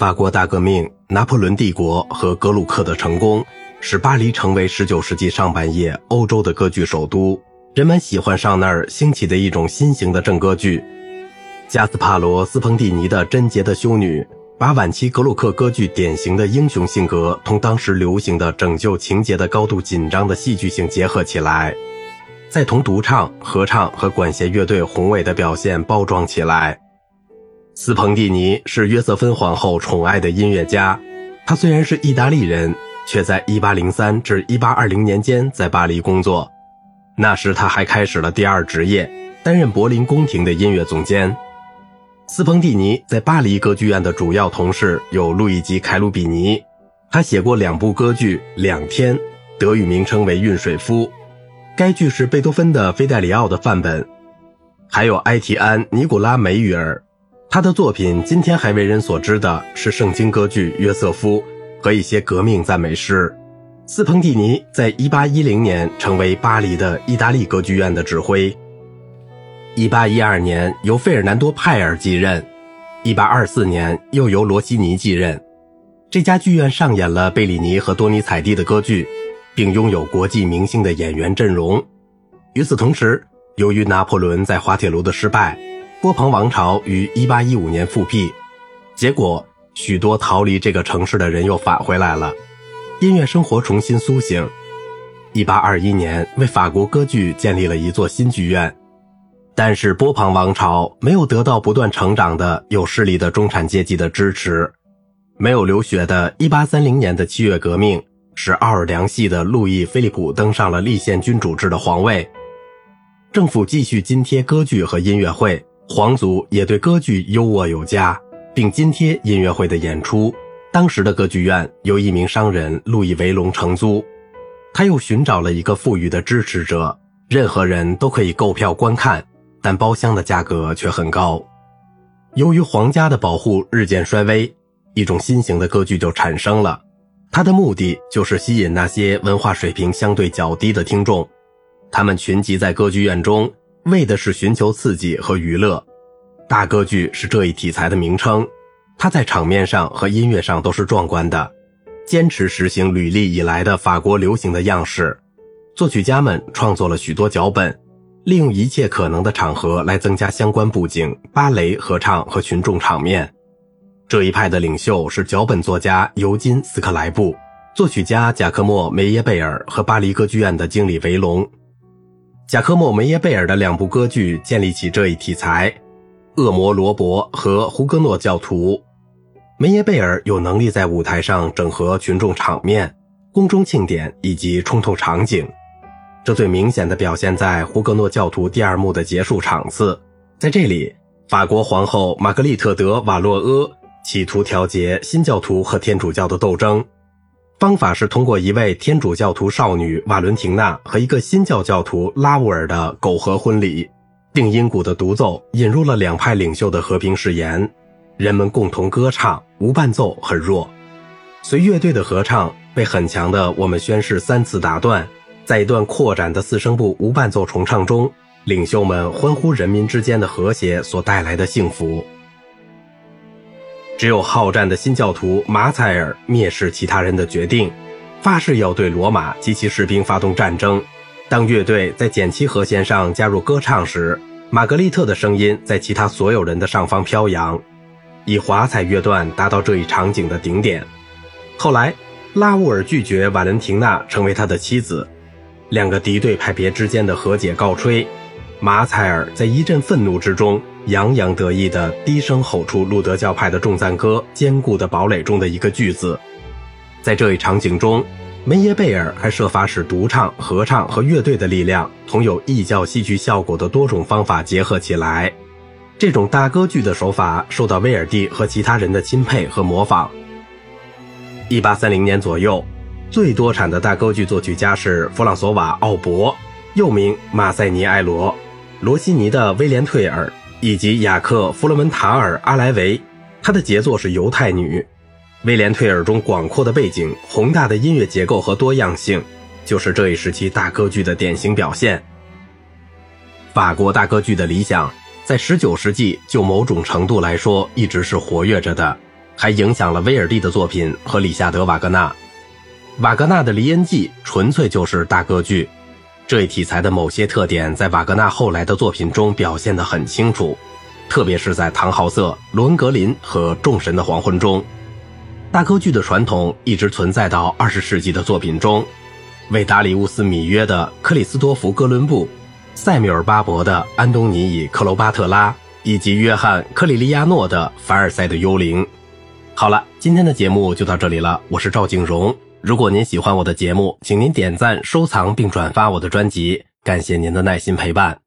法国大革命、拿破仑帝国和格鲁克的成功，使巴黎成为19世纪上半叶欧洲的歌剧首都。人们喜欢上那儿兴起的一种新型的正歌剧。加斯帕罗·斯彭蒂尼的《贞洁的修女》，把晚期格鲁克歌剧典型的英雄性格同当时流行的拯救情节的高度紧张的戏剧性结合起来，再同独唱、合唱和管弦乐队宏伟的表现包装起来。斯彭蒂尼是约瑟芬皇后宠爱的音乐家，他虽然是意大利人，却在1803至1820年间在巴黎工作。那时他还开始了第二职业，担任柏林宫廷的音乐总监。斯彭蒂尼在巴黎歌剧院的主要同事有路易吉·凯鲁比尼，他写过两部歌剧《两天》，德语名称为《运水夫》，该剧是贝多芬的《菲戴里奥》的范本。还有埃提安·尼古拉·梅雨尔。他的作品今天还为人所知的是圣经歌剧《约瑟夫》和一些革命赞美诗。斯彭蒂尼在1810年成为巴黎的意大利歌剧院的指挥。1812年由费尔南多·派尔继任，1824年又由罗西尼继任。这家剧院上演了贝里尼和多尼采蒂的歌剧，并拥有国际明星的演员阵容。与此同时，由于拿破仑在滑铁卢的失败。波旁王朝于1815年复辟，结果许多逃离这个城市的人又返回来了，音乐生活重新苏醒。1821年为法国歌剧建立了一座新剧院，但是波旁王朝没有得到不断成长的有势力的中产阶级的支持，没有流血的1830年的七月革命使奥尔良系的路易菲利普登上了立宪君主制的皇位，政府继续津贴歌剧和音乐会。皇族也对歌剧优渥有加，并津贴音乐会的演出。当时的歌剧院由一名商人路易维龙承租，他又寻找了一个富裕的支持者，任何人都可以购票观看，但包厢的价格却很高。由于皇家的保护日渐衰微，一种新型的歌剧就产生了，它的目的就是吸引那些文化水平相对较低的听众，他们群集在歌剧院中。为的是寻求刺激和娱乐，大歌剧是这一题材的名称。它在场面上和音乐上都是壮观的，坚持实行履历以来的法国流行的样式。作曲家们创作了许多脚本，利用一切可能的场合来增加相关布景、芭蕾、合唱和群众场面。这一派的领袖是脚本作家尤金·斯克莱布，作曲家贾科莫·梅耶贝尔和巴黎歌剧院的经理维龙。贾科莫·梅耶贝尔的两部歌剧建立起这一题材，《恶魔罗伯》和《胡格诺教徒》。梅耶贝尔有能力在舞台上整合群众场面、宫中庆典以及冲突场景，这最明显的表现在《胡格诺教徒》第二幕的结束场次。在这里，法国皇后玛格丽特·德·瓦洛阿企图调节新教徒和天主教的斗争。方法是通过一位天主教徒少女瓦伦廷娜和一个新教教徒拉乌尔的苟合婚礼。定音鼓的独奏引入了两派领袖的和平誓言，人们共同歌唱，无伴奏很弱。随乐队的合唱被很强的我们宣誓三次打断，在一段扩展的四声部无伴奏重唱中，领袖们欢呼人民之间的和谐所带来的幸福。只有好战的新教徒马采尔蔑视其他人的决定，发誓要对罗马及其士兵发动战争。当乐队在减七和弦上加入歌唱时，玛格丽特的声音在其他所有人的上方飘扬，以华彩乐段达到这一场景的顶点。后来，拉乌尔拒绝瓦伦廷娜成为他的妻子，两个敌对派别之间的和解告吹。马采尔在一阵愤怒之中。洋洋得意地低声吼出路德教派的众赞歌《坚固的堡垒》中的一个句子。在这一场景中，梅耶贝尔还设法使独唱、合唱和乐队的力量同有异教戏剧效果的多种方法结合起来。这种大歌剧的手法受到威尔第和其他人的钦佩和模仿。1830年左右，最多产的大歌剧作曲家是弗朗索瓦·奥伯，又名马塞尼埃罗，罗西尼的威廉·退尔。以及雅克·弗洛门塔尔·阿莱维，他的杰作是《犹太女》。威廉·退尔中广阔的背景、宏大的音乐结构和多样性，就是这一时期大歌剧的典型表现。法国大歌剧的理想，在19世纪就某种程度来说一直是活跃着的，还影响了威尔第的作品和里夏德·瓦格纳。瓦格纳的《离恩记》纯粹就是大歌剧，这一题材的某些特点在瓦格纳后来的作品中表现得很清楚，特别是在《唐豪瑟》《罗恩格林》和《众神的黄昏》中。大歌剧的传统一直存在到二十世纪的作品中，为达里乌斯·米约的《克里斯多弗·哥伦布》，塞米尔·巴伯的《安东尼与克罗巴特拉》，以及约翰·克里利亚诺的《凡尔赛的幽灵》。好了，今天的节目就到这里了，我是赵景荣。如果您喜欢我的节目，请您点赞、收藏并转发我的专辑，感谢您的耐心陪伴。